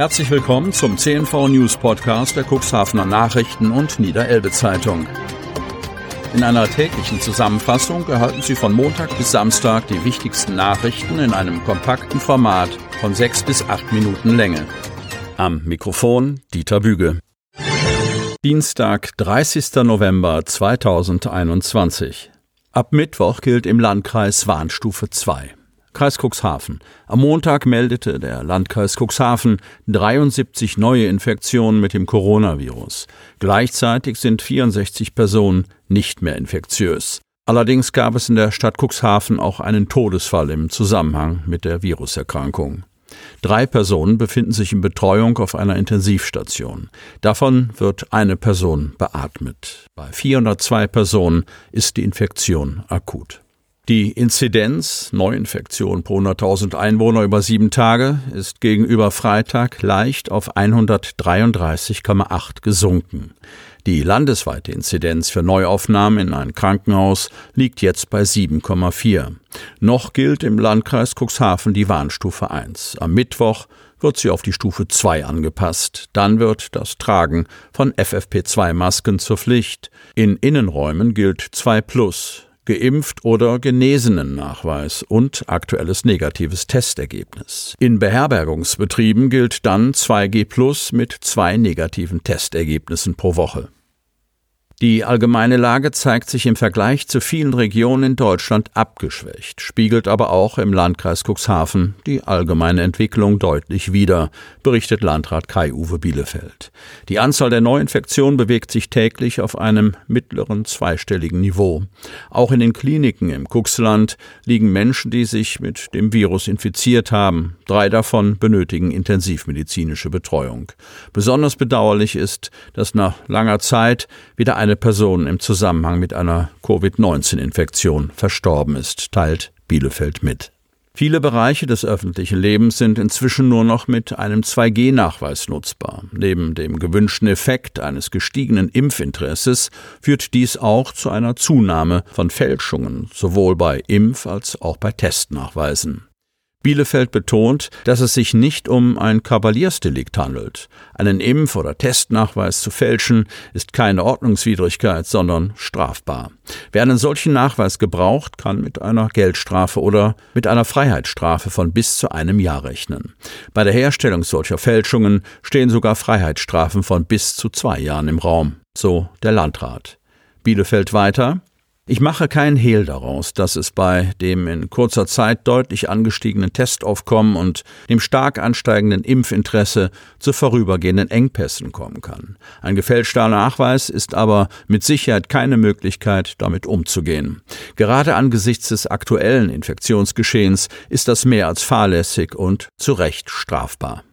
Herzlich willkommen zum CNV News Podcast der Cuxhavener Nachrichten und Niederelbe Zeitung. In einer täglichen Zusammenfassung erhalten Sie von Montag bis Samstag die wichtigsten Nachrichten in einem kompakten Format von sechs bis acht Minuten Länge. Am Mikrofon Dieter Büge. Dienstag, 30. November 2021. Ab Mittwoch gilt im Landkreis Warnstufe 2. Kreis Cuxhaven. Am Montag meldete der Landkreis Cuxhaven 73 neue Infektionen mit dem Coronavirus. Gleichzeitig sind 64 Personen nicht mehr infektiös. Allerdings gab es in der Stadt Cuxhaven auch einen Todesfall im Zusammenhang mit der Viruserkrankung. Drei Personen befinden sich in Betreuung auf einer Intensivstation. Davon wird eine Person beatmet. Bei 402 Personen ist die Infektion akut. Die Inzidenz Neuinfektion pro 100.000 Einwohner über sieben Tage ist gegenüber Freitag leicht auf 133,8 gesunken. Die landesweite Inzidenz für Neuaufnahmen in ein Krankenhaus liegt jetzt bei 7,4. Noch gilt im Landkreis Cuxhaven die Warnstufe 1. Am Mittwoch wird sie auf die Stufe 2 angepasst. Dann wird das Tragen von FFP2-Masken zur Pflicht. In Innenräumen gilt 2 plus geimpft oder genesenen Nachweis und aktuelles negatives Testergebnis. In Beherbergungsbetrieben gilt dann 2G plus mit zwei negativen Testergebnissen pro Woche. Die allgemeine Lage zeigt sich im Vergleich zu vielen Regionen in Deutschland abgeschwächt, spiegelt aber auch im Landkreis Cuxhaven die allgemeine Entwicklung deutlich wider, berichtet Landrat Kai-Uwe Bielefeld. Die Anzahl der Neuinfektionen bewegt sich täglich auf einem mittleren zweistelligen Niveau. Auch in den Kliniken im Cuxland liegen Menschen, die sich mit dem Virus infiziert haben. Drei davon benötigen intensivmedizinische Betreuung. Besonders bedauerlich ist, dass nach langer Zeit wieder eine eine Person im Zusammenhang mit einer Covid-19-Infektion verstorben ist, teilt Bielefeld mit. Viele Bereiche des öffentlichen Lebens sind inzwischen nur noch mit einem 2G-Nachweis nutzbar. Neben dem gewünschten Effekt eines gestiegenen Impfinteresses führt dies auch zu einer Zunahme von Fälschungen, sowohl bei Impf- als auch bei Testnachweisen. Bielefeld betont, dass es sich nicht um ein Kavaliersdelikt handelt. Einen Impf- oder Testnachweis zu fälschen ist keine Ordnungswidrigkeit, sondern strafbar. Wer einen solchen Nachweis gebraucht, kann mit einer Geldstrafe oder mit einer Freiheitsstrafe von bis zu einem Jahr rechnen. Bei der Herstellung solcher Fälschungen stehen sogar Freiheitsstrafen von bis zu zwei Jahren im Raum, so der Landrat. Bielefeld weiter ich mache keinen Hehl daraus, dass es bei dem in kurzer Zeit deutlich angestiegenen Testaufkommen und dem stark ansteigenden Impfinteresse zu vorübergehenden Engpässen kommen kann. Ein gefälschter Nachweis ist aber mit Sicherheit keine Möglichkeit, damit umzugehen. Gerade angesichts des aktuellen Infektionsgeschehens ist das mehr als fahrlässig und zu Recht strafbar.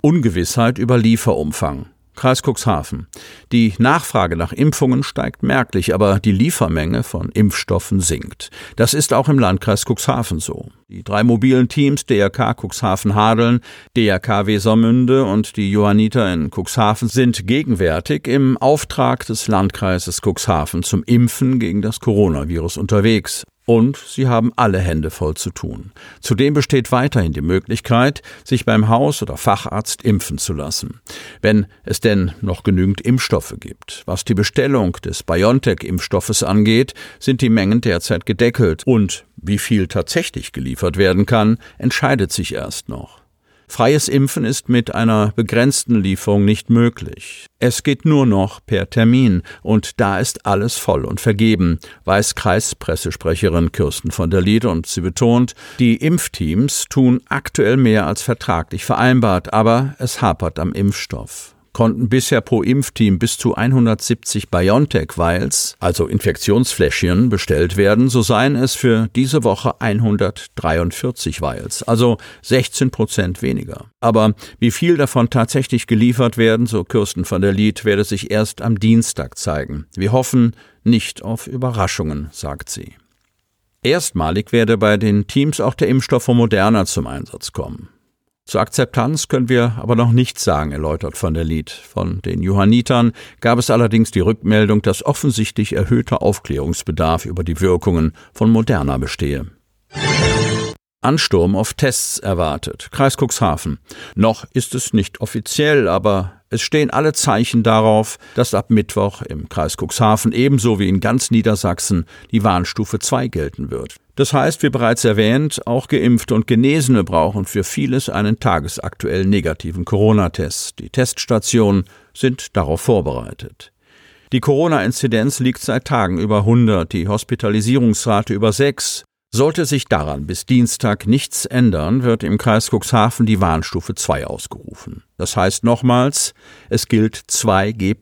Ungewissheit über Lieferumfang. Kreis Cuxhaven. Die Nachfrage nach Impfungen steigt merklich, aber die Liefermenge von Impfstoffen sinkt. Das ist auch im Landkreis Cuxhaven so. Die drei mobilen Teams DRK Cuxhaven Hadeln, DRK Wesermünde und die Johanniter in Cuxhaven sind gegenwärtig im Auftrag des Landkreises Cuxhaven zum Impfen gegen das Coronavirus unterwegs. Und sie haben alle Hände voll zu tun. Zudem besteht weiterhin die Möglichkeit, sich beim Haus- oder Facharzt impfen zu lassen. Wenn es denn noch genügend Impfstoffe gibt. Was die Bestellung des BioNTech-Impfstoffes angeht, sind die Mengen derzeit gedeckelt. Und wie viel tatsächlich geliefert werden kann, entscheidet sich erst noch. Freies Impfen ist mit einer begrenzten Lieferung nicht möglich. Es geht nur noch per Termin und da ist alles voll und vergeben, weiß Kreispressesprecherin Kirsten von der Lied und sie betont, die Impfteams tun aktuell mehr als vertraglich vereinbart, aber es hapert am Impfstoff konnten bisher pro Impfteam bis zu 170 BioNTech-Vials, also Infektionsfläschchen, bestellt werden, so seien es für diese Woche 143 Vials, also 16 Prozent weniger. Aber wie viel davon tatsächlich geliefert werden, so Kirsten von der Lied, werde sich erst am Dienstag zeigen. Wir hoffen nicht auf Überraschungen, sagt sie. Erstmalig werde bei den Teams auch der Impfstoff von Moderna zum Einsatz kommen. Zur Akzeptanz können wir aber noch nichts sagen, erläutert von der Lied. Von den Johannitern gab es allerdings die Rückmeldung, dass offensichtlich erhöhter Aufklärungsbedarf über die Wirkungen von Moderna bestehe. Ansturm auf Tests erwartet. Kreis Cuxhaven. Noch ist es nicht offiziell, aber es stehen alle Zeichen darauf, dass ab Mittwoch im Kreis Cuxhaven ebenso wie in ganz Niedersachsen die Warnstufe 2 gelten wird. Das heißt, wie bereits erwähnt, auch Geimpfte und Genesene brauchen für vieles einen tagesaktuell negativen Corona-Test. Die Teststationen sind darauf vorbereitet. Die Corona-Inzidenz liegt seit Tagen über 100, die Hospitalisierungsrate über 6. Sollte sich daran bis Dienstag nichts ändern, wird im Kreis Cuxhaven die Warnstufe 2 ausgerufen. Das heißt nochmals, es gilt 2G+,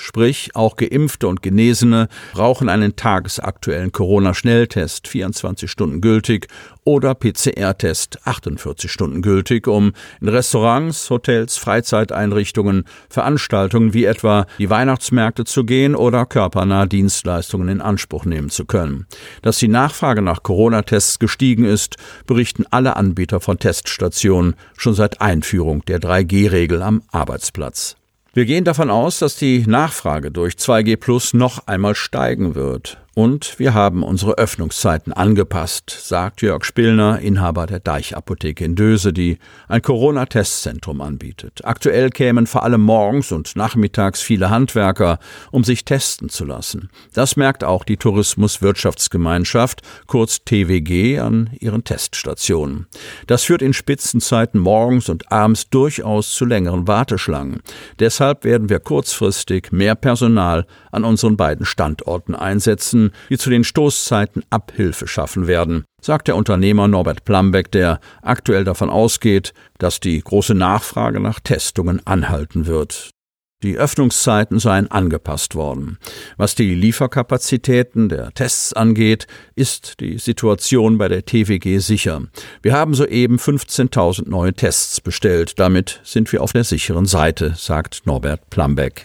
sprich auch Geimpfte und Genesene brauchen einen tagesaktuellen Corona-Schnelltest, 24 Stunden gültig, oder PCR-Test, 48 Stunden gültig, um in Restaurants, Hotels, Freizeiteinrichtungen, Veranstaltungen wie etwa die Weihnachtsmärkte zu gehen oder körpernahe Dienstleistungen in Anspruch nehmen zu können. Dass die Nachfrage nach Corona-Tests gestiegen ist, berichten alle Anbieter von Teststationen schon seit Einführung der 3G-Regeln Regel am Arbeitsplatz. Wir gehen davon aus, dass die Nachfrage durch 2G Plus noch einmal steigen wird. Und wir haben unsere Öffnungszeiten angepasst, sagt Jörg Spillner, Inhaber der Deichapotheke in Döse, die ein Corona-Testzentrum anbietet. Aktuell kämen vor allem morgens und nachmittags viele Handwerker, um sich testen zu lassen. Das merkt auch die Tourismuswirtschaftsgemeinschaft, kurz TWG, an ihren Teststationen. Das führt in Spitzenzeiten morgens und abends durchaus zu längeren Warteschlangen. Deshalb werden wir kurzfristig mehr Personal an unseren beiden Standorten einsetzen, die zu den Stoßzeiten Abhilfe schaffen werden, sagt der Unternehmer Norbert Plambeck, der aktuell davon ausgeht, dass die große Nachfrage nach Testungen anhalten wird. Die Öffnungszeiten seien angepasst worden. Was die Lieferkapazitäten der Tests angeht, ist die Situation bei der TWG sicher. Wir haben soeben 15.000 neue Tests bestellt. Damit sind wir auf der sicheren Seite, sagt Norbert Plambeck.